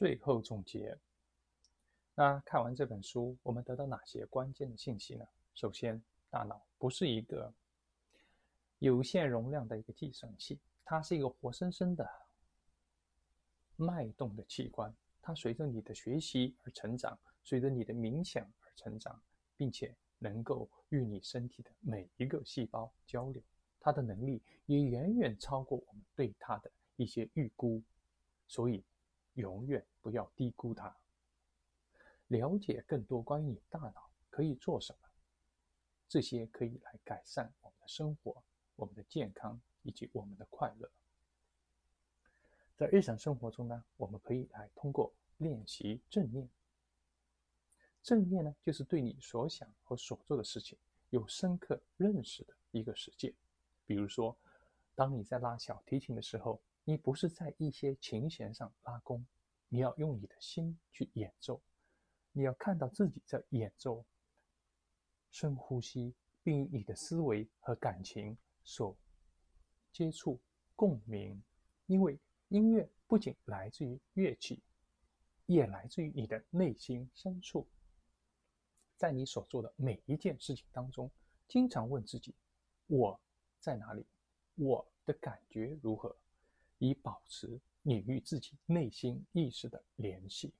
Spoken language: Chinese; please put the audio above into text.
最后总结。那看完这本书，我们得到哪些关键的信息呢？首先，大脑不是一个有限容量的一个计算器，它是一个活生生的脉动的器官，它随着你的学习而成长，随着你的冥想而成长，并且能够与你身体的每一个细胞交流。它的能力也远远超过我们对它的一些预估，所以永远不要低估它。了解更多关于你大脑可以做什么。这些可以来改善我们的生活、我们的健康以及我们的快乐。在日常生活中呢，我们可以来通过练习正念。正念呢，就是对你所想和所做的事情有深刻认识的一个实践。比如说，当你在拉小提琴的时候，你不是在一些琴弦上拉弓，你要用你的心去演奏，你要看到自己在演奏。深呼吸，并与你的思维和感情所接触、共鸣。因为音乐不仅来自于乐器，也来自于你的内心深处。在你所做的每一件事情当中，经常问自己：“我在哪里？我的感觉如何？”以保持你与自己内心意识的联系。